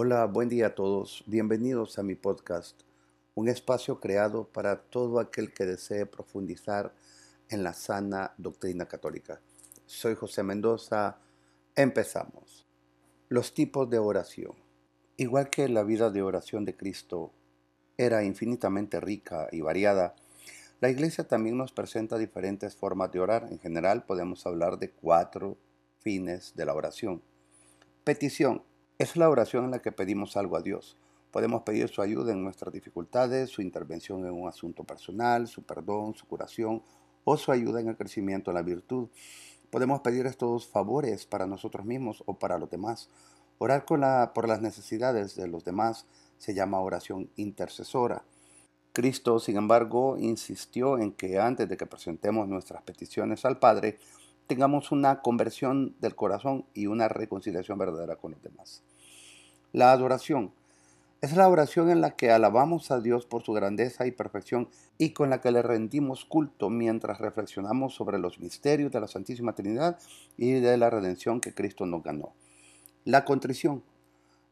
Hola, buen día a todos. Bienvenidos a mi podcast, un espacio creado para todo aquel que desee profundizar en la sana doctrina católica. Soy José Mendoza. Empezamos. Los tipos de oración. Igual que la vida de oración de Cristo era infinitamente rica y variada, la Iglesia también nos presenta diferentes formas de orar. En general podemos hablar de cuatro fines de la oración. Petición es la oración en la que pedimos algo a Dios. Podemos pedir su ayuda en nuestras dificultades, su intervención en un asunto personal, su perdón, su curación o su ayuda en el crecimiento en la virtud. Podemos pedir estos favores para nosotros mismos o para los demás. Orar por las necesidades de los demás se llama oración intercesora. Cristo, sin embargo, insistió en que antes de que presentemos nuestras peticiones al Padre, tengamos una conversión del corazón y una reconciliación verdadera con los demás. La adoración es la oración en la que alabamos a Dios por su grandeza y perfección y con la que le rendimos culto mientras reflexionamos sobre los misterios de la Santísima Trinidad y de la redención que Cristo nos ganó. La contrición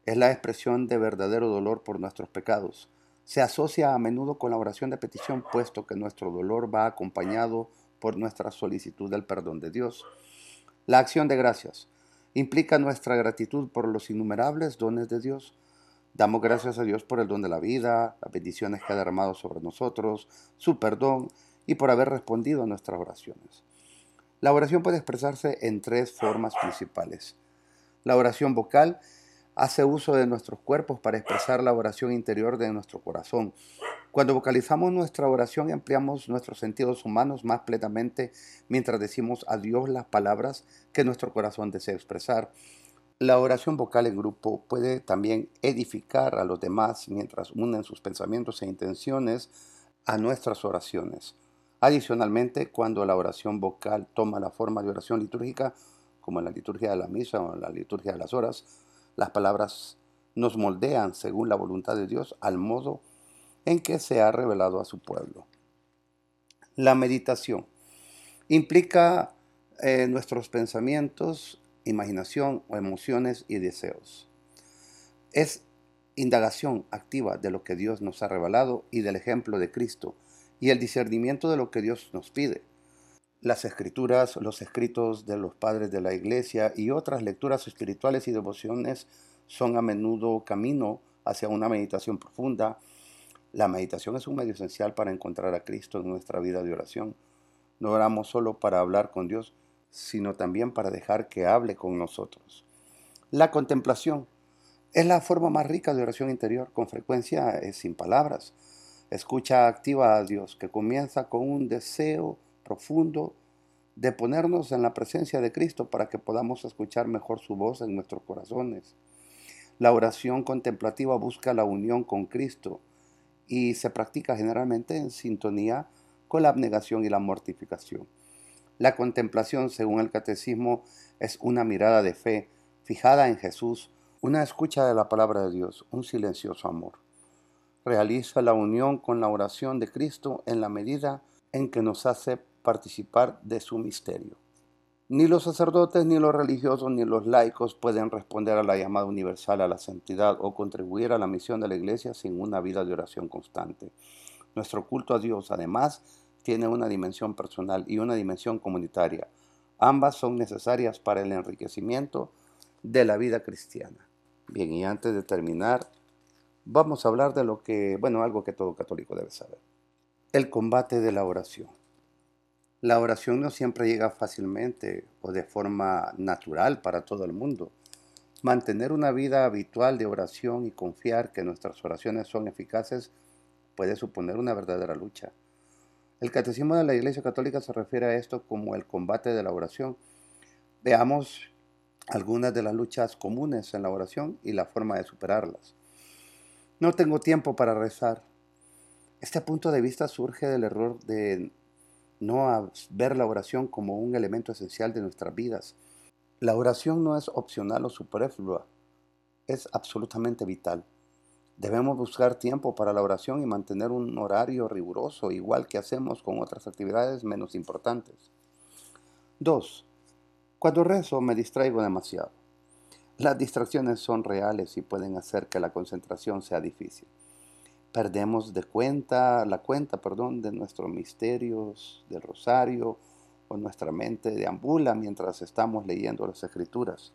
es la expresión de verdadero dolor por nuestros pecados. Se asocia a menudo con la oración de petición, puesto que nuestro dolor va acompañado por nuestra solicitud del perdón de Dios. La acción de gracias implica nuestra gratitud por los innumerables dones de Dios. Damos gracias a Dios por el don de la vida, las bendiciones que ha derramado sobre nosotros, su perdón y por haber respondido a nuestras oraciones. La oración puede expresarse en tres formas principales. La oración vocal hace uso de nuestros cuerpos para expresar la oración interior de nuestro corazón. Cuando vocalizamos nuestra oración empleamos nuestros sentidos humanos más plenamente mientras decimos a Dios las palabras que nuestro corazón desea expresar. La oración vocal en grupo puede también edificar a los demás mientras unen sus pensamientos e intenciones a nuestras oraciones. Adicionalmente, cuando la oración vocal toma la forma de oración litúrgica, como en la liturgia de la misa o en la liturgia de las horas, las palabras nos moldean según la voluntad de Dios al modo en que se ha revelado a su pueblo. La meditación implica eh, nuestros pensamientos, imaginación o emociones y deseos. Es indagación activa de lo que Dios nos ha revelado y del ejemplo de Cristo y el discernimiento de lo que Dios nos pide. Las escrituras, los escritos de los padres de la iglesia y otras lecturas espirituales y devociones son a menudo camino hacia una meditación profunda. La meditación es un medio esencial para encontrar a Cristo en nuestra vida de oración. No oramos solo para hablar con Dios, sino también para dejar que hable con nosotros. La contemplación es la forma más rica de oración interior. Con frecuencia es sin palabras. Escucha activa a Dios que comienza con un deseo profundo de ponernos en la presencia de Cristo para que podamos escuchar mejor su voz en nuestros corazones. La oración contemplativa busca la unión con Cristo y se practica generalmente en sintonía con la abnegación y la mortificación. La contemplación, según el catecismo, es una mirada de fe fijada en Jesús, una escucha de la palabra de Dios, un silencioso amor. Realiza la unión con la oración de Cristo en la medida en que nos hace participar de su misterio. Ni los sacerdotes, ni los religiosos, ni los laicos pueden responder a la llamada universal a la santidad o contribuir a la misión de la Iglesia sin una vida de oración constante. Nuestro culto a Dios, además, tiene una dimensión personal y una dimensión comunitaria. Ambas son necesarias para el enriquecimiento de la vida cristiana. Bien, y antes de terminar, vamos a hablar de lo que, bueno, algo que todo católico debe saber. El combate de la oración. La oración no siempre llega fácilmente o de forma natural para todo el mundo. Mantener una vida habitual de oración y confiar que nuestras oraciones son eficaces puede suponer una verdadera lucha. El Catecismo de la Iglesia Católica se refiere a esto como el combate de la oración. Veamos algunas de las luchas comunes en la oración y la forma de superarlas. No tengo tiempo para rezar. Este punto de vista surge del error de no a ver la oración como un elemento esencial de nuestras vidas. La oración no es opcional o superflua, es absolutamente vital. Debemos buscar tiempo para la oración y mantener un horario riguroso, igual que hacemos con otras actividades menos importantes. 2. Cuando rezo me distraigo demasiado. Las distracciones son reales y pueden hacer que la concentración sea difícil. Perdemos de cuenta, la cuenta, perdón, de nuestros misterios, del rosario, o nuestra mente deambula mientras estamos leyendo las escrituras.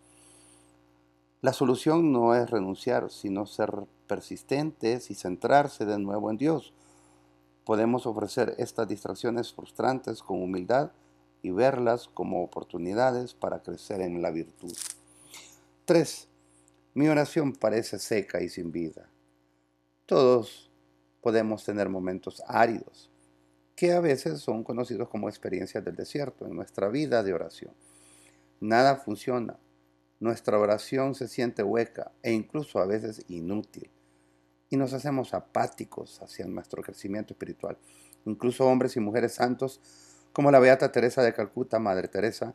La solución no es renunciar, sino ser persistentes y centrarse de nuevo en Dios. Podemos ofrecer estas distracciones frustrantes con humildad y verlas como oportunidades para crecer en la virtud. 3. Mi oración parece seca y sin vida. Todos podemos tener momentos áridos, que a veces son conocidos como experiencias del desierto en nuestra vida de oración. Nada funciona. Nuestra oración se siente hueca e incluso a veces inútil. Y nos hacemos apáticos hacia nuestro crecimiento espiritual. Incluso hombres y mujeres santos como la Beata Teresa de Calcuta, Madre Teresa,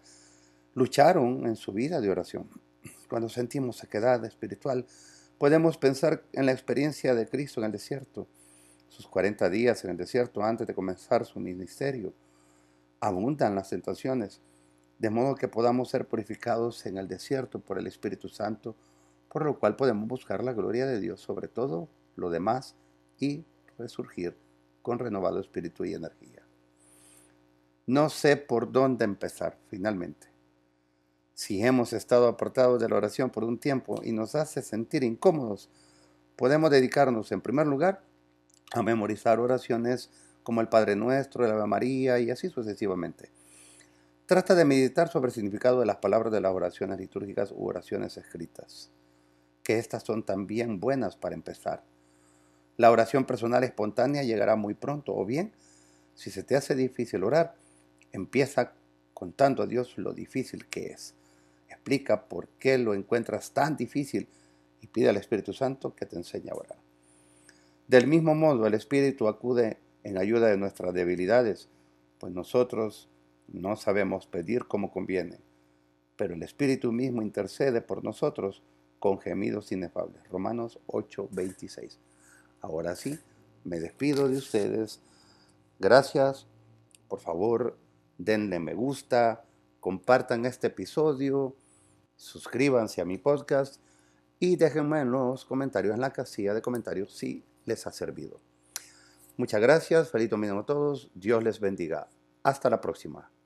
lucharon en su vida de oración cuando sentimos sequedad espiritual, podemos pensar en la experiencia de Cristo en el desierto, sus 40 días en el desierto antes de comenzar su ministerio. Abundan las tentaciones, de modo que podamos ser purificados en el desierto por el Espíritu Santo, por lo cual podemos buscar la gloria de Dios sobre todo lo demás y resurgir con renovado espíritu y energía. No sé por dónde empezar finalmente. Si hemos estado apartados de la oración por un tiempo y nos hace sentir incómodos, podemos dedicarnos en primer lugar a memorizar oraciones como el Padre Nuestro, el Ave María y así sucesivamente. Trata de meditar sobre el significado de las palabras de las oraciones litúrgicas u oraciones escritas, que estas son también buenas para empezar. La oración personal espontánea llegará muy pronto, o bien, si se te hace difícil orar, empieza contando a Dios lo difícil que es explica por qué lo encuentras tan difícil y pide al Espíritu Santo que te enseñe a orar. Del mismo modo, el Espíritu acude en ayuda de nuestras debilidades, pues nosotros no sabemos pedir como conviene, pero el Espíritu mismo intercede por nosotros con gemidos inefables. Romanos 8:26. Ahora sí, me despido de ustedes. Gracias. Por favor, denle me gusta, compartan este episodio suscríbanse a mi podcast y déjenme en los comentarios, en la casilla de comentarios, si les ha servido. Muchas gracias, feliz domingo a todos, Dios les bendiga. Hasta la próxima.